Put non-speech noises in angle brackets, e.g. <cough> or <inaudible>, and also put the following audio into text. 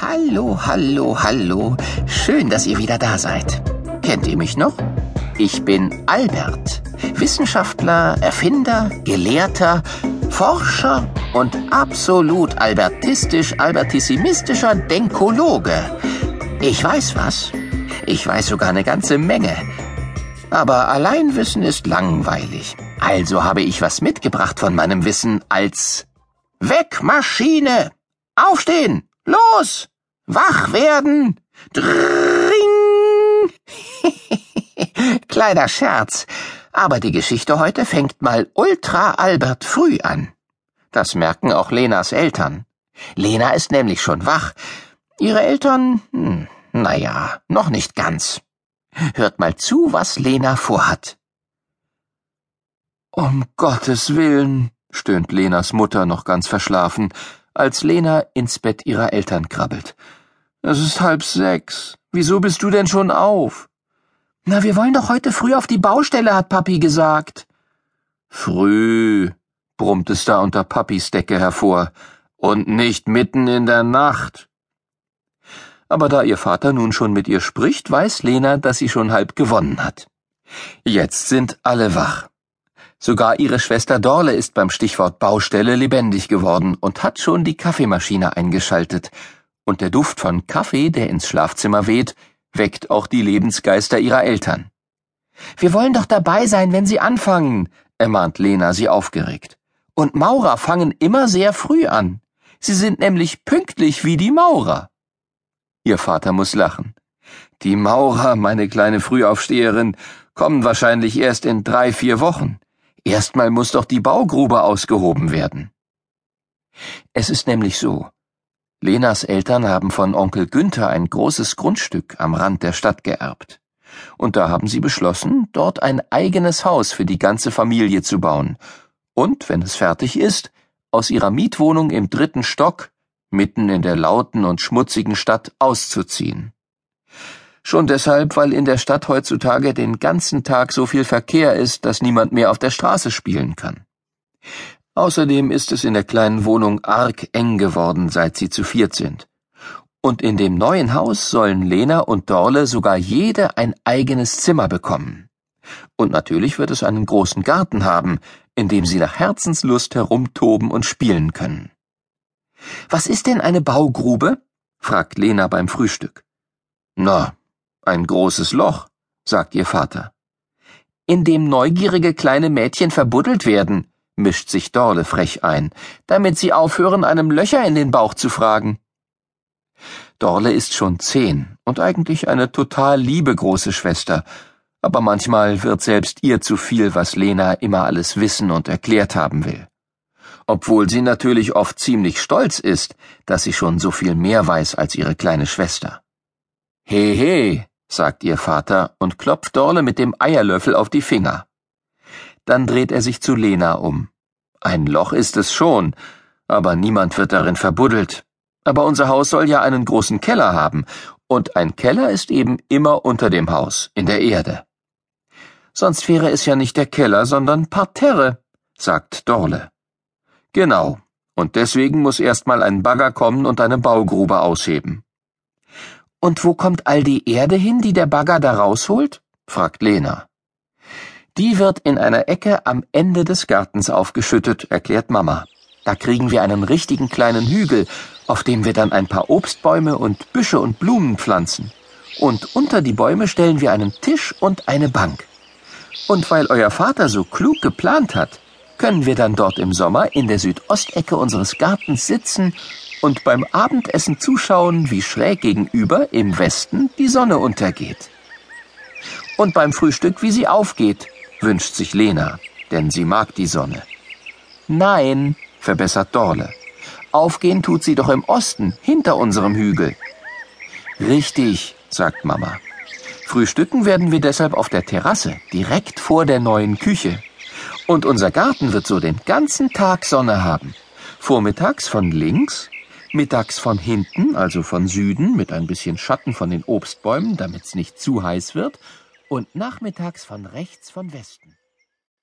Hallo, hallo, hallo. Schön, dass ihr wieder da seid. Kennt ihr mich noch? Ich bin Albert, Wissenschaftler, Erfinder, Gelehrter, Forscher und absolut albertistisch, albertissimistischer Denkologe. Ich weiß was. Ich weiß sogar eine ganze Menge. Aber Alleinwissen ist langweilig. Also habe ich was mitgebracht von meinem Wissen als Weg, Maschine! Aufstehen! Los! Wach werden! Dring! <laughs> Kleiner Scherz, aber die Geschichte heute fängt mal ultra Albert früh an. Das merken auch Lenas Eltern. Lena ist nämlich schon wach. Ihre Eltern, hm, naja, noch nicht ganz. Hört mal zu, was Lena vorhat. Um Gottes Willen, stöhnt Lenas Mutter noch ganz verschlafen, als Lena ins Bett ihrer Eltern krabbelt. Es ist halb sechs. Wieso bist du denn schon auf? Na, wir wollen doch heute früh auf die Baustelle, hat Papi gesagt. Früh, brummt es da unter Papis Decke hervor, und nicht mitten in der Nacht. Aber da ihr Vater nun schon mit ihr spricht, weiß Lena, dass sie schon halb gewonnen hat. Jetzt sind alle wach. Sogar ihre Schwester Dorle ist beim Stichwort Baustelle lebendig geworden und hat schon die Kaffeemaschine eingeschaltet. Und der Duft von Kaffee, der ins Schlafzimmer weht, weckt auch die Lebensgeister ihrer Eltern. Wir wollen doch dabei sein, wenn sie anfangen, ermahnt Lena sie aufgeregt. Und Maurer fangen immer sehr früh an. Sie sind nämlich pünktlich wie die Maurer. Ihr Vater muss lachen. Die Maurer, meine kleine Frühaufsteherin, kommen wahrscheinlich erst in drei, vier Wochen. Erstmal muss doch die Baugrube ausgehoben werden. Es ist nämlich so. Lenas Eltern haben von Onkel Günther ein großes Grundstück am Rand der Stadt geerbt. Und da haben sie beschlossen, dort ein eigenes Haus für die ganze Familie zu bauen. Und, wenn es fertig ist, aus ihrer Mietwohnung im dritten Stock, mitten in der lauten und schmutzigen Stadt, auszuziehen. Schon deshalb, weil in der Stadt heutzutage den ganzen Tag so viel Verkehr ist, dass niemand mehr auf der Straße spielen kann. Außerdem ist es in der kleinen Wohnung arg eng geworden, seit sie zu viert sind. Und in dem neuen Haus sollen Lena und Dorle sogar jede ein eigenes Zimmer bekommen. Und natürlich wird es einen großen Garten haben, in dem sie nach Herzenslust herumtoben und spielen können. Was ist denn eine Baugrube? fragt Lena beim Frühstück. Na, ein großes Loch, sagt ihr Vater. In dem neugierige kleine Mädchen verbuddelt werden, mischt sich Dorle frech ein, damit sie aufhören, einem Löcher in den Bauch zu fragen. Dorle ist schon zehn und eigentlich eine total liebe große Schwester, aber manchmal wird selbst ihr zu viel, was Lena immer alles wissen und erklärt haben will. Obwohl sie natürlich oft ziemlich stolz ist, dass sie schon so viel mehr weiß als ihre kleine Schwester. He he, sagt ihr Vater und klopft Dorle mit dem Eierlöffel auf die Finger. Dann dreht er sich zu Lena um. Ein Loch ist es schon, aber niemand wird darin verbuddelt. Aber unser Haus soll ja einen großen Keller haben, und ein Keller ist eben immer unter dem Haus, in der Erde. Sonst wäre es ja nicht der Keller, sondern Parterre, sagt Dorle. Genau, und deswegen muss erstmal ein Bagger kommen und eine Baugrube ausheben. Und wo kommt all die Erde hin, die der Bagger da rausholt? fragt Lena. Die wird in einer Ecke am Ende des Gartens aufgeschüttet, erklärt Mama. Da kriegen wir einen richtigen kleinen Hügel, auf dem wir dann ein paar Obstbäume und Büsche und Blumen pflanzen. Und unter die Bäume stellen wir einen Tisch und eine Bank. Und weil euer Vater so klug geplant hat, können wir dann dort im Sommer in der Südostecke unseres Gartens sitzen und beim Abendessen zuschauen, wie schräg gegenüber im Westen die Sonne untergeht. Und beim Frühstück, wie sie aufgeht, wünscht sich Lena, denn sie mag die Sonne. Nein, verbessert Dorle. Aufgehen tut sie doch im Osten, hinter unserem Hügel. Richtig, sagt Mama. Frühstücken werden wir deshalb auf der Terrasse, direkt vor der neuen Küche. Und unser Garten wird so den ganzen Tag Sonne haben. Vormittags von links mittags von hinten, also von Süden, mit ein bisschen Schatten von den Obstbäumen, damit's nicht zu heiß wird, und nachmittags von rechts von Westen.